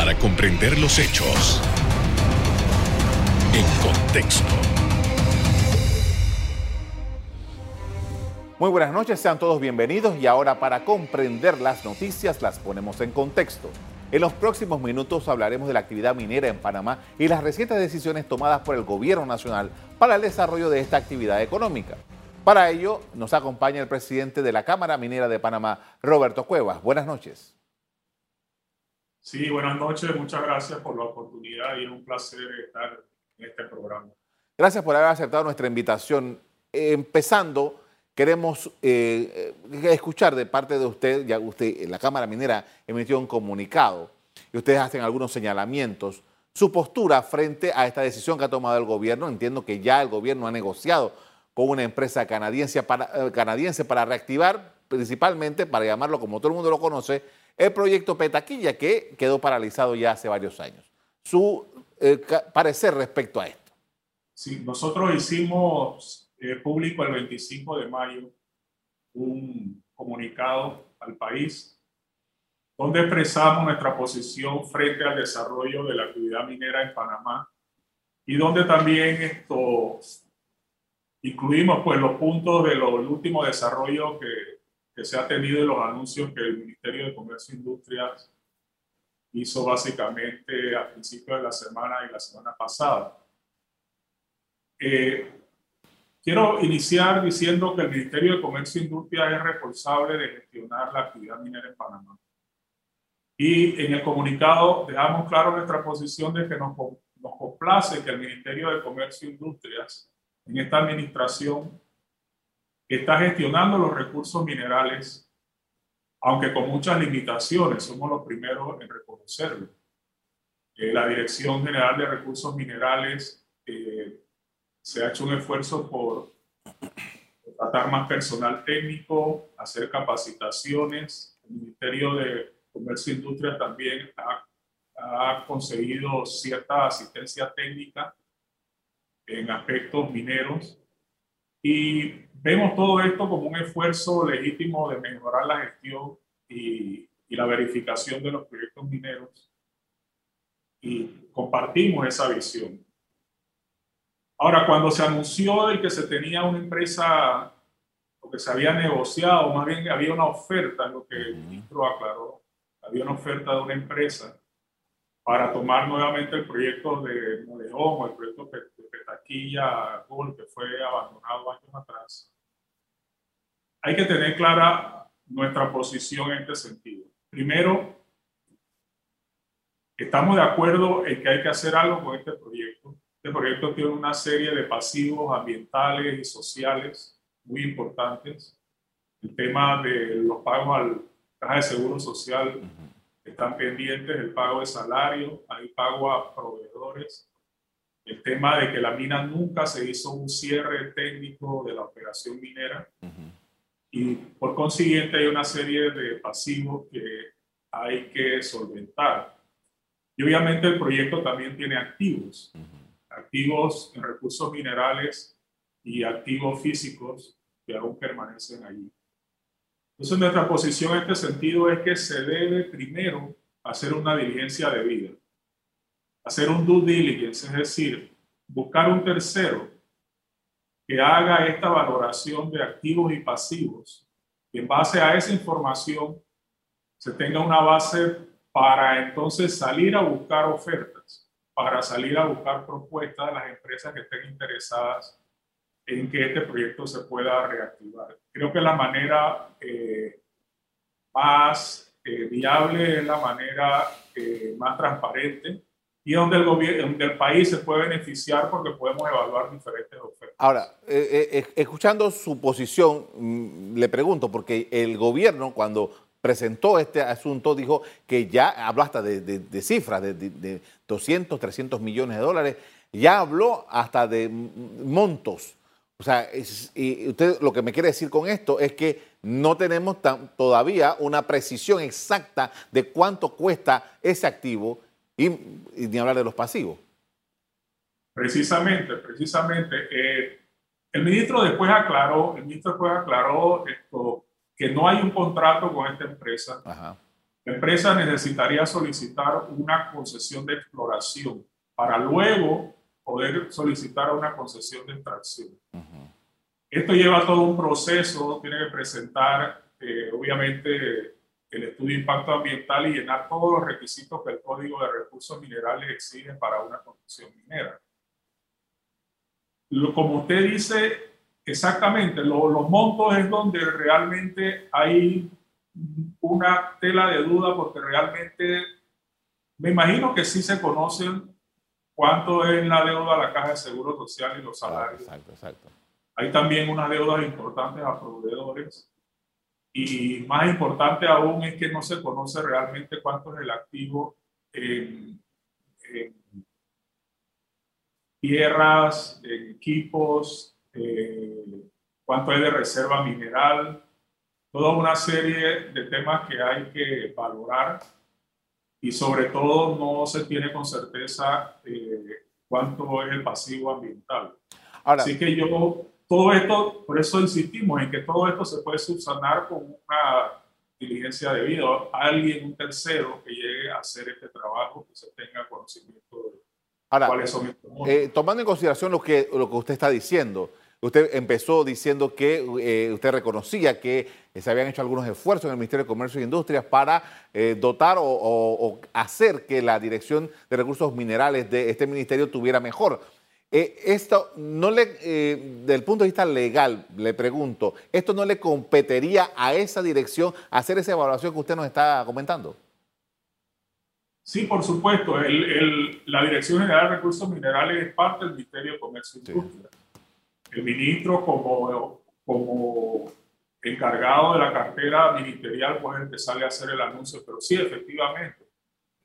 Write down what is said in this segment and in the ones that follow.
para comprender los hechos en contexto. Muy buenas noches, sean todos bienvenidos y ahora para comprender las noticias las ponemos en contexto. En los próximos minutos hablaremos de la actividad minera en Panamá y las recientes decisiones tomadas por el gobierno nacional para el desarrollo de esta actividad económica. Para ello nos acompaña el presidente de la Cámara Minera de Panamá, Roberto Cuevas. Buenas noches. Sí, buenas noches, muchas gracias por la oportunidad y es un placer estar en este programa. Gracias por haber aceptado nuestra invitación. empezando Queremos eh, eh, escuchar de parte de usted, ya usted, la Cámara Minera emitió un comunicado y ustedes hacen algunos señalamientos, su postura frente a esta decisión que ha tomado el gobierno. Entiendo que ya el gobierno ha negociado con una empresa canadiense para, eh, canadiense para reactivar, principalmente, para llamarlo como todo el mundo lo conoce, el proyecto Petaquilla, que quedó paralizado ya hace varios años. Su parecer respecto a esto. Sí, nosotros hicimos eh, público el 25 de mayo un comunicado al país donde expresamos nuestra posición frente al desarrollo de la actividad minera en Panamá y donde también esto incluimos pues los puntos de los últimos desarrollos que, que se ha tenido en los anuncios que el Ministerio de Comercio e Industrias hizo básicamente a principios de la semana y la semana pasada. Eh, Quiero iniciar diciendo que el Ministerio de Comercio e Industria es responsable de gestionar la actividad minera en Panamá. Y en el comunicado dejamos claro nuestra posición de que nos, nos complace que el Ministerio de Comercio e Industrias en esta administración está gestionando los recursos minerales, aunque con muchas limitaciones, somos los primeros en reconocerlo. Eh, la Dirección General de Recursos Minerales eh, se ha hecho un esfuerzo por tratar más personal técnico, hacer capacitaciones. El Ministerio de Comercio e Industria también ha conseguido cierta asistencia técnica en aspectos mineros y vemos todo esto como un esfuerzo legítimo de mejorar la gestión y, y la verificación de los proyectos mineros y compartimos esa visión. Ahora, cuando se anunció el que se tenía una empresa, o que se había negociado, más bien había una oferta, lo que el ministro aclaró, había una oferta de una empresa para tomar nuevamente el proyecto de Molejón o el proyecto de Petaquilla Gol, que fue abandonado años atrás. Hay que tener clara nuestra posición en este sentido. Primero, estamos de acuerdo en que hay que hacer algo con este proyecto este proyecto tiene una serie de pasivos ambientales y sociales muy importantes. El tema de los pagos al caja de seguro social están pendientes, el pago de salario, hay pago a proveedores. El tema de que la mina nunca se hizo un cierre técnico de la operación minera. Y por consiguiente hay una serie de pasivos que hay que solventar. Y obviamente el proyecto también tiene activos activos en recursos minerales y activos físicos que aún permanecen allí. Entonces, nuestra posición en este sentido es que se debe primero hacer una diligencia de vida, hacer un due diligence, es decir, buscar un tercero que haga esta valoración de activos y pasivos y en base a esa información se tenga una base para entonces salir a buscar ofertas para salir a buscar propuestas de las empresas que estén interesadas en que este proyecto se pueda reactivar. Creo que la manera eh, más eh, viable es la manera eh, más transparente y donde el, gobierno, donde país se puede beneficiar porque podemos evaluar diferentes ofertas. Ahora, escuchando su posición, mm, le pregunto, porque el gobierno cuando presentó este asunto, dijo que ya habló hasta de, cifras, de, 200, 300 millones de dólares, ya habló hasta de montos. O sea, y usted lo que me quiere decir con esto es que no tenemos todavía una precisión exacta de cuánto cuesta ese activo y, ni hablar de los pasivos. Precisamente, precisamente. Eh, el ministro después aclaró, el ministro después aclaró esto, que no hay un contrato con esta empresa La empresa necesitaría solicitar una concesión de exploración para luego poder solicitar una concesión de extracción. Esto lleva todo un proceso, tiene que presentar, eh, obviamente, el estudio de impacto ambiental y llenar todos los requisitos que el Código de Recursos Minerales exige para una concesión minera. Lo, como usted dice, exactamente, los montos es donde realmente hay una tela de duda porque realmente me imagino que sí se conocen cuánto es la deuda a la Caja de Seguro Social y los salarios. Exacto, exacto. Hay también unas deudas importantes a proveedores y más importante aún es que no se conoce realmente cuánto es el activo en, tierras, en equipos, eh, cuánto hay de reserva mineral, toda una serie de temas que hay que valorar y sobre todo no se tiene con certeza eh, cuánto es el pasivo ambiental. Así que yo todo esto, por eso insistimos en que todo esto se puede subsanar con una diligencia debida alguien, un tercero, que llegue a hacer este trabajo, que se tenga conocimiento de cuáles son estos eh, Tomando en consideración lo que, lo que usted está diciendo, usted empezó diciendo que eh, usted reconocía que se habían hecho algunos esfuerzos en el Ministerio de Comercio e Industrias para eh, dotar o, o hacer que la Dirección de Recursos Minerales de este ministerio tuviera mejor eh, esto no le, eh, del punto de vista legal, le pregunto, ¿esto no le competiría a esa dirección hacer esa evaluación que usted nos está comentando? Sí, por supuesto. la Dirección General de Recursos Minerales es parte del Ministerio de Comercio y Industria. El ministro, como, como encargado de la cartera ministerial, es el que sale a hacer el anuncio. Pero sí, efectivamente,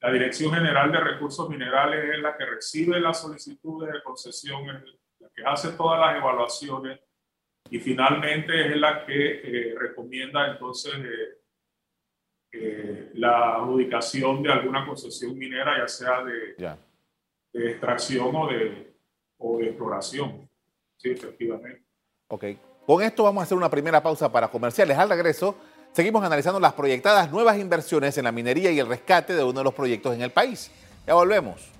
la Dirección General de Recursos Minerales es la que recibe las solicitudes de concesión, es la que hace todas las evaluaciones y finalmente es la que eh, recomienda entonces eh, eh, la adjudicación de alguna concesión minera, ya sea de, de extracción o de, o de exploración. Sí, efectivamente. Ok. Con esto vamos a hacer una primera pausa para comerciales. Al regreso Seguimos analizando las proyectadas nuevas inversiones en la minería y el rescate de uno de los proyectos en el país. Ya volvemos.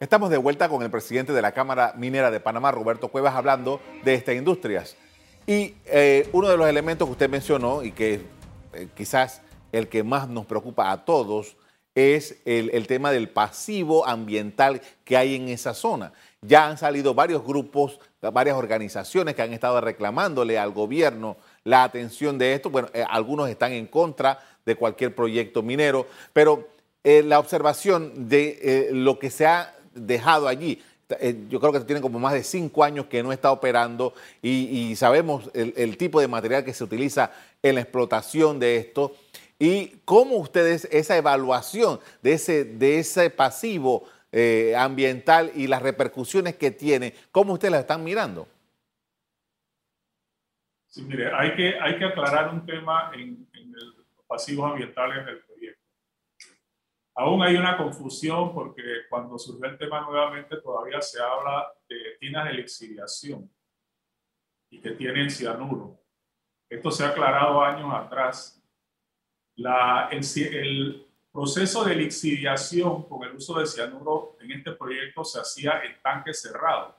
Estamos de vuelta con el presidente de la Cámara Minera de Panamá, Roberto Cuevas, hablando de estas industrias. Y eh, uno de los elementos que usted mencionó y que eh, quizás el que más nos preocupa a todos es el, tema del pasivo ambiental que hay en esa zona. Ya han salido varios grupos, varias organizaciones que han estado reclamándole al gobierno la atención de esto. Bueno, eh, algunos están en contra de cualquier proyecto minero, pero eh, la observación de eh, lo que se ha dejado allí, yo creo que tienen como más de cinco años que no está operando y, sabemos el, tipo de material que se utiliza en la explotación de esto y cómo ustedes, esa evaluación de ese, de ese pasivo eh, ambiental y las repercusiones que tiene, ¿cómo ustedes la están mirando? Sí, mire, hay que, hay que aclarar un tema en, los pasivos ambientales del proyecto. Aún hay una confusión porque cuando surgió el tema nuevamente todavía se habla de tinas de lixiviación y que tienen cianuro. Esto se ha aclarado años atrás la, el, proceso de lixiviación con el uso de cianuro en este proyecto se hacía en tanques cerrados.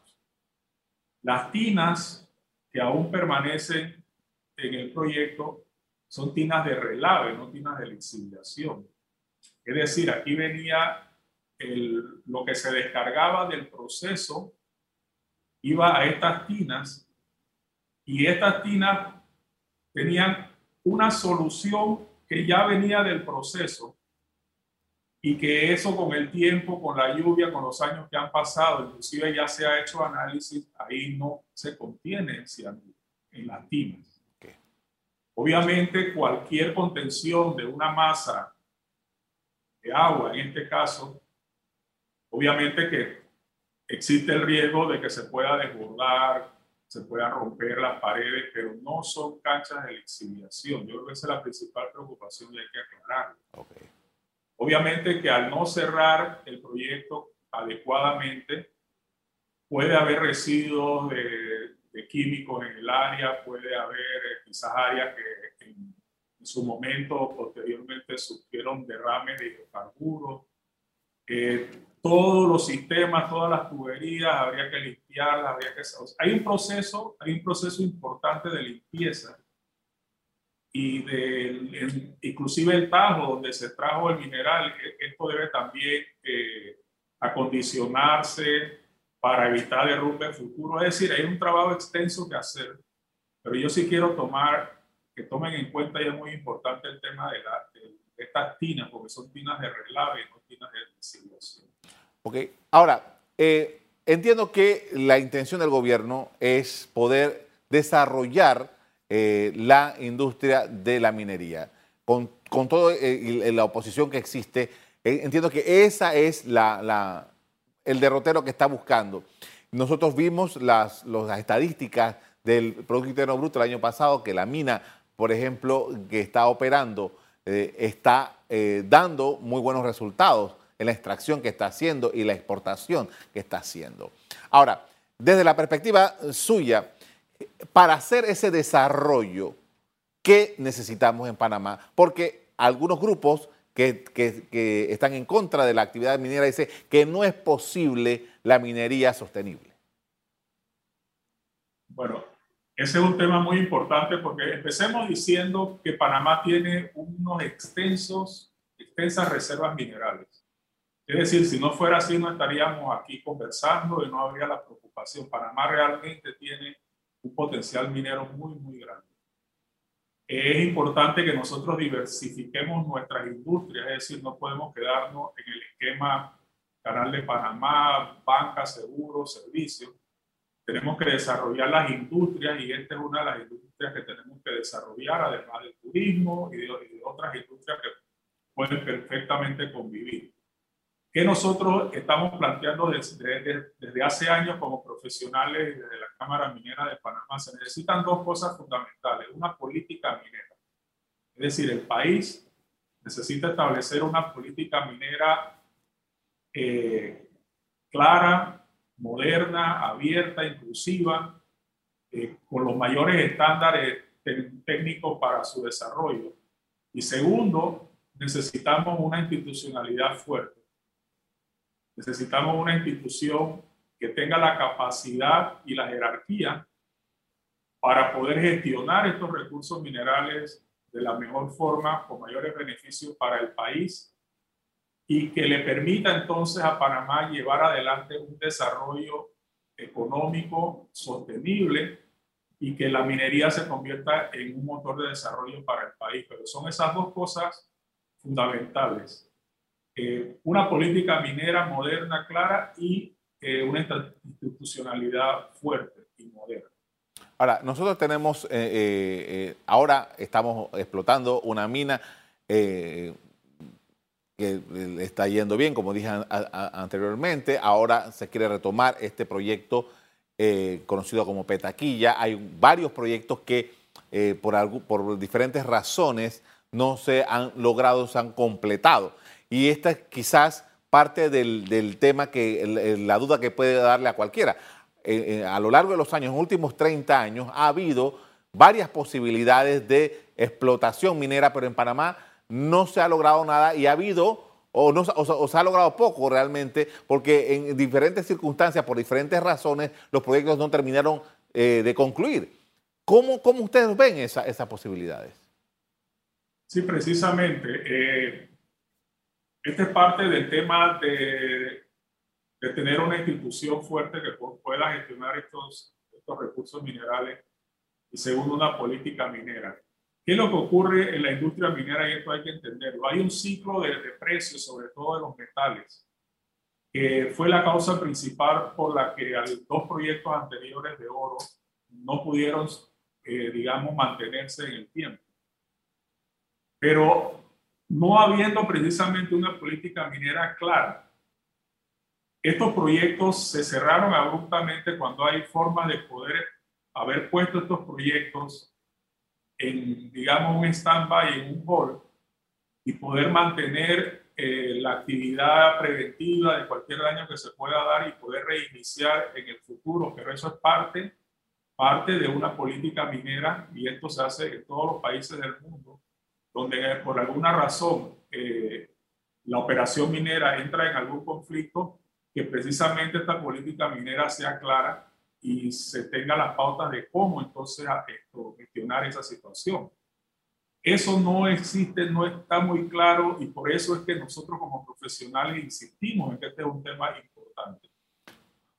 Las tinas que aún permanecen en el proyecto son tinas de relave, no tinas de lixiviación. Es decir, aquí venía el, lo que se descargaba del proceso, iba a estas tinas y estas tinas tenían una solución que ya venía del proceso y que eso con el tiempo, con la lluvia, con los años que han pasado, inclusive ya se ha hecho análisis, ahí no se contiene cianuro en las tinas. Obviamente cualquier contención de una masa de agua, en este caso, obviamente que existe el riesgo de que se pueda desbordar, se puedan romper las paredes, pero no son canchas de exiliación. Yo creo que esa es la principal preocupación y hay que aclararlo. Obviamente que al no cerrar el proyecto adecuadamente, puede haber residuos de, químicos en el área, puede haber eh, áreas que en, su momento posteriormente sufrieron derrames de hidrocarburos. Eh, todos los sistemas, todas las tuberías, habría que limpiarlas, habría que... hay un proceso, hay un proceso importante de limpieza y de, inclusive el tajo donde se trajo el mineral, e, esto debe también eh, acondicionarse para evitar derrumbe futuro. Es decir, hay un trabajo extenso que hacer, pero yo sí quiero tomar, que tomen en cuenta y es muy importante el tema de, la, de, estas tinas, porque son tinas de relave no tinas de disilución. Ok, ahora, eh, entiendo que la intención del gobierno es poder desarrollar eh, la industria de la minería. Con, con toda eh, la oposición que existe, eh, entiendo que esa es la, el derrotero que está buscando. Nosotros vimos las, las estadísticas del Producto Interno Bruto el año pasado, que la mina, por ejemplo, que está operando, está dando muy buenos resultados en la extracción que está haciendo y la exportación que está haciendo. Ahora, desde la perspectiva suya, para hacer ese desarrollo que necesitamos en Panamá, porque algunos grupos que, están en contra de la actividad minera dicen que no es posible la minería sostenible. Bueno, ese es un tema muy importante porque empecemos diciendo que Panamá tiene unos extensos, extensas reservas minerales. Es decir, si no fuera así, no estaríamos aquí conversando y no habría la preocupación. Panamá realmente tiene un potencial minero muy, muy grande. Es importante que nosotros diversifiquemos nuestras industrias, es decir, no podemos quedarnos en el esquema Canal de Panamá, banca, seguros, servicios. Tenemos que desarrollar las industrias y esta es una de las industrias que tenemos que desarrollar, además del turismo y de, y de otras industrias que pueden perfectamente convivir que nosotros estamos planteando desde, hace años como profesionales desde la Cámara Minera de Panamá. Se necesitan dos cosas fundamentales. Una política minera. Es decir, el país necesita establecer una política minera eh, clara, moderna, abierta, inclusiva, eh, con los mayores estándares técnicos para su desarrollo. Y segundo, necesitamos una institucionalidad fuerte Necesitamos una institución que tenga la capacidad y la jerarquía para poder gestionar estos recursos minerales de la mejor forma, con mayores beneficios para el país y que le permita entonces a Panamá llevar adelante un desarrollo económico sostenible y que la minería se convierta en un motor de desarrollo para el país. Pero son esas dos cosas fundamentales. Eh, una política minera moderna, clara y eh, una institucionalidad fuerte y moderna. Ahora, nosotros tenemos, eh, ahora estamos explotando una mina que está yendo bien, como dije anteriormente, ahora se quiere retomar este proyecto conocido como Petaquilla. Hay varios proyectos que por, por diferentes razones no se han logrado, se han completado. Y esta es quizás parte del, tema, que la duda que puede darle a cualquiera. Eh, eh, a lo largo de los años, en los últimos 30 años, ha habido varias posibilidades de explotación minera, pero en Panamá no se ha logrado nada y ha habido o, no, se ha logrado poco realmente, porque en diferentes circunstancias, por diferentes razones, los proyectos no terminaron eh, de concluir. ¿Cómo, ¿Cómo, ustedes ven esas posibilidades? Sí, precisamente. Este es parte del tema de, de tener una institución fuerte que pueda gestionar estos, estos recursos minerales y segundo una política minera. ¿Qué es lo que ocurre en la industria minera? Y esto hay que entenderlo. Hay un ciclo de, de precios, sobre todo de los metales, que fue la causa principal por la que dos proyectos anteriores de oro no pudieron, eh, digamos, mantenerse en el tiempo. Pero no habiendo precisamente una política minera clara. Estos proyectos se cerraron abruptamente cuando hay formas de poder haber puesto estos proyectos en, digamos, un stand-by, en un hold, y poder mantener eh, la actividad preventiva de cualquier daño que se pueda dar y poder reiniciar en el futuro. Pero eso es parte parte de una política minera y esto se hace en todos los países del mundo, donde por alguna razón eh, la operación minera entra en algún conflicto, que precisamente esta política minera sea clara y se tenga las pautas de cómo entonces esto, gestionar esa situación. Eso no existe, no está muy claro y por eso es que nosotros como profesionales insistimos en que este es un tema importante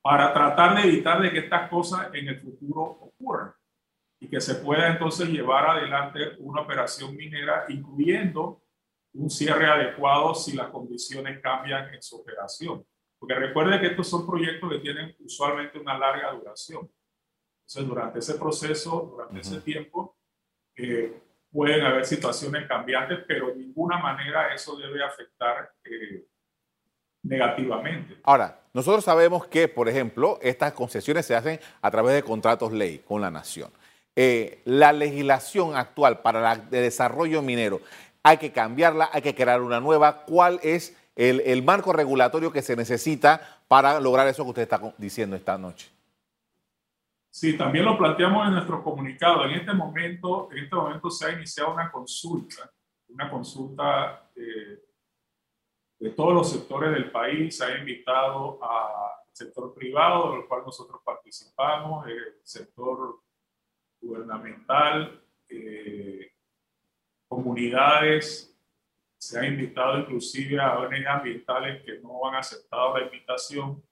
para tratar de evitar de que estas cosas en el futuro ocurran y que se pueda entonces llevar adelante una operación minera incluyendo un cierre adecuado si las condiciones cambian en su operación. Porque recuerde que estos son proyectos que tienen usualmente una larga duración. Entonces, durante ese proceso, durante ese tiempo, eh, pueden haber situaciones cambiantes, pero de ninguna manera eso debe afectar eh, negativamente. Ahora, nosotros sabemos que, por ejemplo, estas concesiones se hacen a través de contratos ley con la nación. Eh, la legislación actual para el desarrollo minero, hay que cambiarla, hay que crear una nueva. ¿Cuál es el, marco regulatorio que se necesita para lograr eso que usted está diciendo esta noche? Sí, también lo planteamos en nuestro comunicado. En este momento, en este momento se ha iniciado una consulta, una consulta eh, de todos los sectores del país. Se ha invitado al sector privado, del cual nosotros participamos, el sector gubernamental, eh, comunidades. Se ha invitado inclusive a ONG ambientales que no han aceptado la invitación,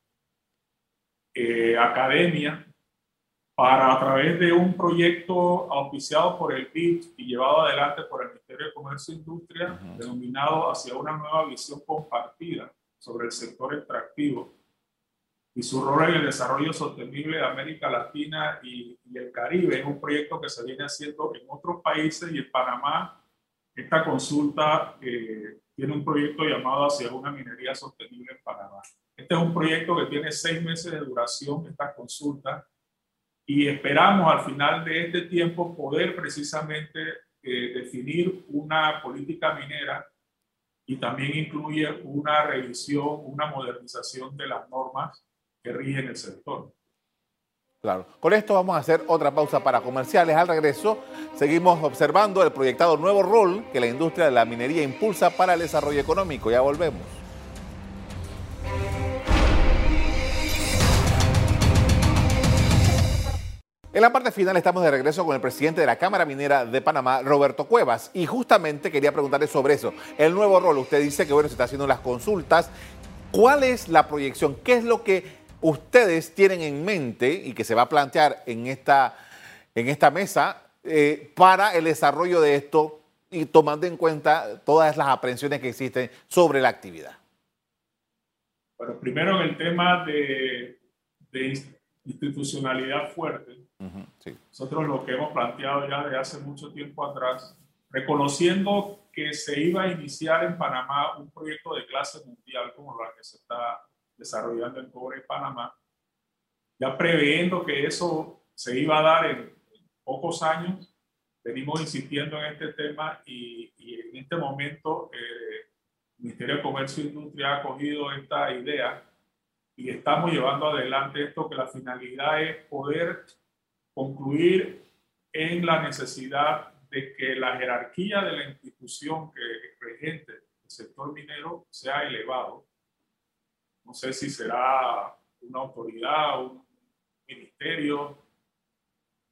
eh, academia, para a través de un proyecto auspiciado por el BID y llevado adelante por el Ministerio de Comercio e Industria, denominado hacia una nueva visión compartida sobre el sector extractivo y su rol en el desarrollo sostenible de América Latina y, el Caribe. Es un proyecto que se viene haciendo en otros países y en Panamá. Esta consulta eh, tiene un proyecto llamado Hacia una minería sostenible en Panamá. Este es un proyecto que tiene seis meses de duración, esta consulta y esperamos al final de este tiempo poder precisamente eh, definir una política minera y también incluye una revisión, una modernización de las normas que rigen el sector. Claro. Con esto vamos a hacer otra pausa para comerciales. Al regreso, seguimos observando el proyectado nuevo rol que la industria de la minería impulsa para el desarrollo económico. Ya volvemos. En la parte final estamos de regreso con el presidente de la Cámara Minera de Panamá, Roberto Cuevas, y justamente quería preguntarle sobre eso. El nuevo rol, usted dice que bueno, se está haciendo las consultas. ¿Cuál es la proyección? ¿Qué es lo que ustedes tienen en mente y que se va a plantear en esta, en esta mesa eh, para el desarrollo de esto y tomando en cuenta todas las aprensiones que existen sobre la actividad? Bueno, primero en el tema de, de institucionalidad fuerte nosotros lo que hemos planteado ya desde hace mucho tiempo atrás, reconociendo que se iba a iniciar en Panamá un proyecto de clase mundial como la que se está desarrollando en cobre en Panamá, ya previendo que eso se iba a dar en, pocos años, venimos insistiendo en este tema y, en este momento eh, el Ministerio de Comercio e Industria ha cogido esta idea y estamos llevando adelante esto que la finalidad es poder concluir en la necesidad de que la jerarquía de la institución que regente el sector minero sea elevado. No sé si será una autoridad, un ministerio.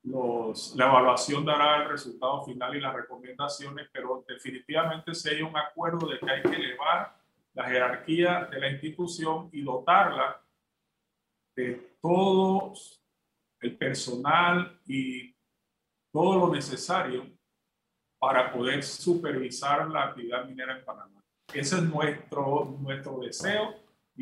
La evaluación dará el resultado final y las recomendaciones, pero definitivamente si hay un acuerdo de que hay que elevar la jerarquía de la institución y dotarla de todos el personal y todo lo necesario para poder supervisar la actividad minera en Panamá. Ese es nuestro, nuestro deseo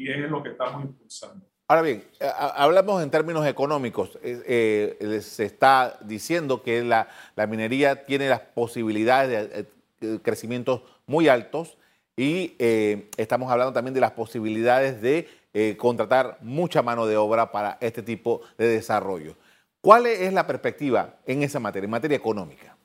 y es lo que estamos impulsando. Ahora bien, hablamos en términos económicos. Eh, eh, se está diciendo que la, la, minería tiene las posibilidades de, de crecimientos muy altos y eh, estamos hablando también de las posibilidades de eh, contratar mucha mano de obra para este tipo de desarrollo. ¿Cuál es la perspectiva en esa materia, en materia económica?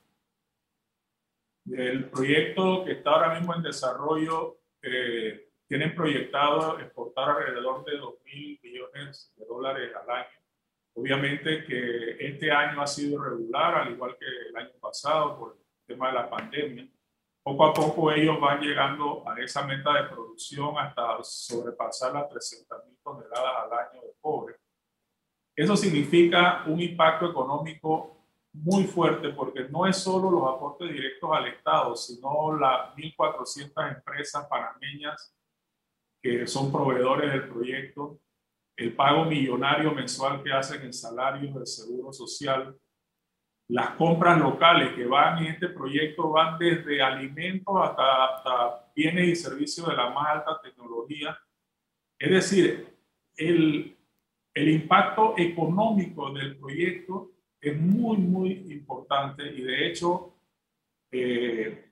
El proyecto que está ahora mismo en desarrollo eh, tienen proyectado exportar alrededor de 2 mil millones de dólares al año Obviamente que este año ha sido irregular, al igual que el año pasado, por el tema de la pandemia. Poco a poco ellos van llegando a esa meta de producción hasta sobrepasar las 300 mil toneladas al año de cobre. Eso significa un impacto económico muy fuerte porque no es solo los aportes directos al Estado, sino las 1.400 empresas panameñas que son proveedores del proyecto, el pago millonario mensual que hacen en salarios del Seguro Social, las compras locales que van en este proyecto van desde alimentos hasta, bienes y servicios de la más alta tecnología. Es decir, el, el impacto económico del proyecto es muy, muy importante y de hecho eh,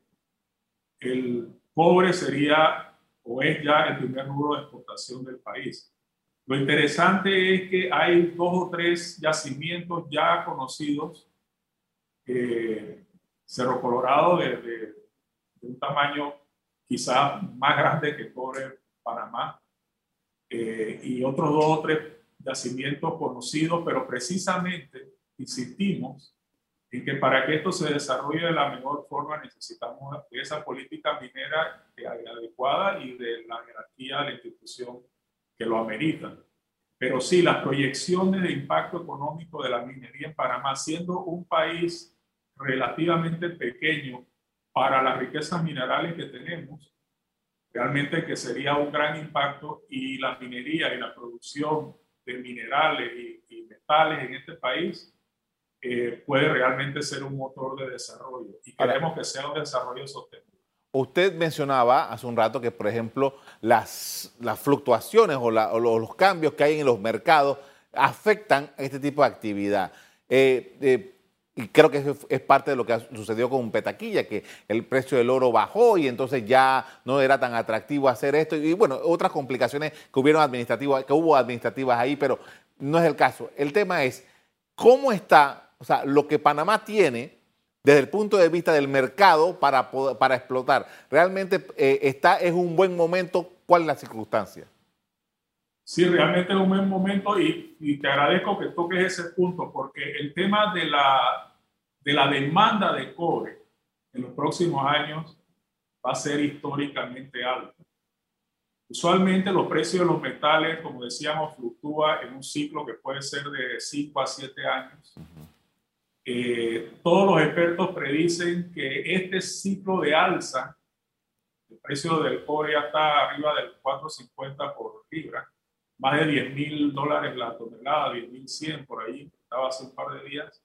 el cobre sería o es ya el primer rubro de exportación del país. Lo interesante es que hay dos o tres yacimientos ya conocidos, eh, Cerro Colorado de, de, un tamaño quizás más grande que cobre Panamá, eh, y otros dos o tres yacimientos conocidos, pero precisamente insistimos en que para que esto se desarrolle de la mejor forma necesitamos esa política minera adecuada y de la jerarquía de la institución que lo ameritan. Pero sí, las proyecciones de impacto económico de la minería en Panamá, siendo un país relativamente pequeño para las riquezas minerales que tenemos, realmente que sería un gran impacto y la minería y la producción de minerales y, metales en este país eh, puede realmente ser un motor de desarrollo y queremos que sea un desarrollo sostenible. Usted mencionaba hace un rato que, por ejemplo, las, las fluctuaciones o, los cambios que hay en los mercados afectan a este tipo de actividad. Eh, eh, y creo que es parte de lo que sucedió con Petaquilla, que el precio del oro bajó y entonces ya no era tan atractivo hacer esto. Y bueno, otras complicaciones que hubieron administrativas, que hubo administrativas ahí, pero no es el caso. El tema es cómo está, o sea, lo que Panamá tiene desde el punto de vista del mercado para, para explotar. ¿Realmente eh, está, es un buen momento? ¿Cuál es la circunstancia? Sí, realmente es un buen momento y, y, te agradezco que toques ese punto porque el tema de la, de la demanda de cobre en los próximos años va a ser históricamente alto. Usualmente los precios de los metales, como decíamos, fluctúa en un ciclo que puede ser de 5 a 7 años. Eh, todos los expertos predicen que este ciclo de alza, el precio del cobre ya está arriba del 4.50 por libra, más de 10 mil dólares la tonelada, 10 mil 100 por ahí, estaba hace un par de días.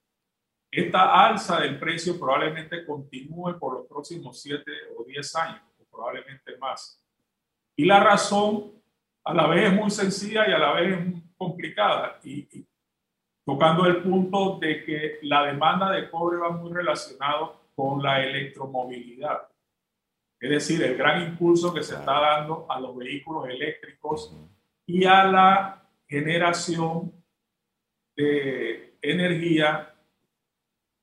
Esta alza del precio probablemente continúe por los próximos 7 o 10 años, o probablemente más. Y la razón a la vez es muy sencilla y a la vez es complicada. y tocando el punto de que la demanda de cobre va muy relacionado con la electromovilidad. Es decir, el gran impulso que se está dando a los vehículos eléctricos y a la generación de energía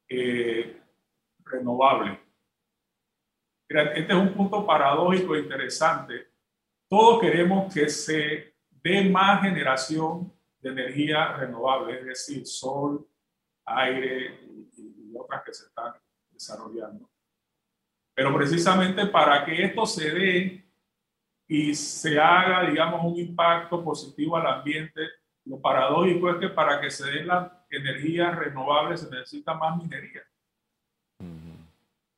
eh, renovable. Este es un punto paradójico e interesante. Todos queremos que se dé más generación de energía renovable, es decir, sol, aire y, otras que se están desarrollando. Pero precisamente para que esto se dé y se haga, digamos, un impacto positivo al ambiente, lo paradójico es que para que se den las energías renovables se necesita más minería.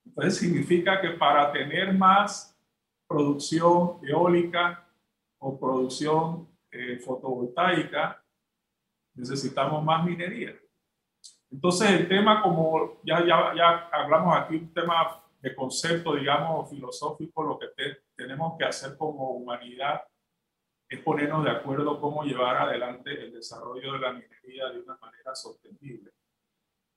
Entonces significa que para tener más producción eólica o producción eh, fotovoltaica, necesitamos más minería. Entonces el tema, como ya, ya, ya hablamos aquí, un tema de concepto, digamos, filosófico, lo que tenemos que hacer como humanidad es ponernos de acuerdo cómo llevar adelante el desarrollo de la minería de una manera sostenible.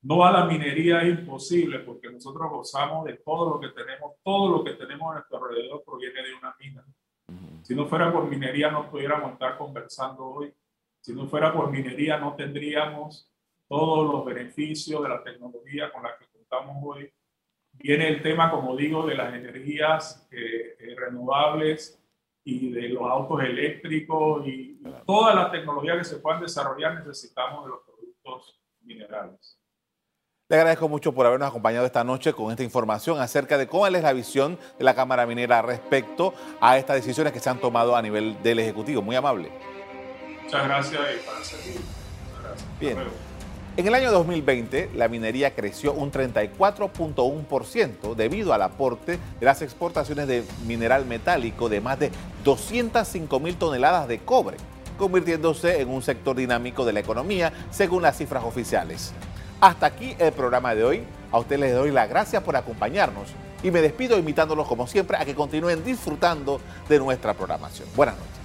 No a la minería es imposible porque nosotros gozamos de todo lo que tenemos, todo lo que tenemos a nuestro alrededor proviene de una mina. Si no fuera por minería no pudiéramos estar conversando hoy si no fuera por minería, no tendríamos todos los beneficios de la tecnología con la que contamos hoy. Viene el tema, como digo, de las energías eh, eh, renovables y de los autos eléctricos y, toda la tecnología que se puedan desarrollar necesitamos de los productos minerales. Le agradezco mucho por habernos acompañado esta noche con esta información acerca de cuál es la visión de la Cámara Minera respecto a estas decisiones que se han tomado a nivel del Ejecutivo. Muy amable. Muchas gracias y para servir. Muchas gracias. Bien. En el año 2020, la minería creció un 34.1% debido al aporte de las exportaciones de mineral metálico de más de 205 mil toneladas de cobre, convirtiéndose en un sector dinámico de la economía según las cifras oficiales. Hasta aquí el programa de hoy. A ustedes les doy las gracias por acompañarnos y me despido invitándolos como siempre a que continúen disfrutando de nuestra programación. Buenas noches.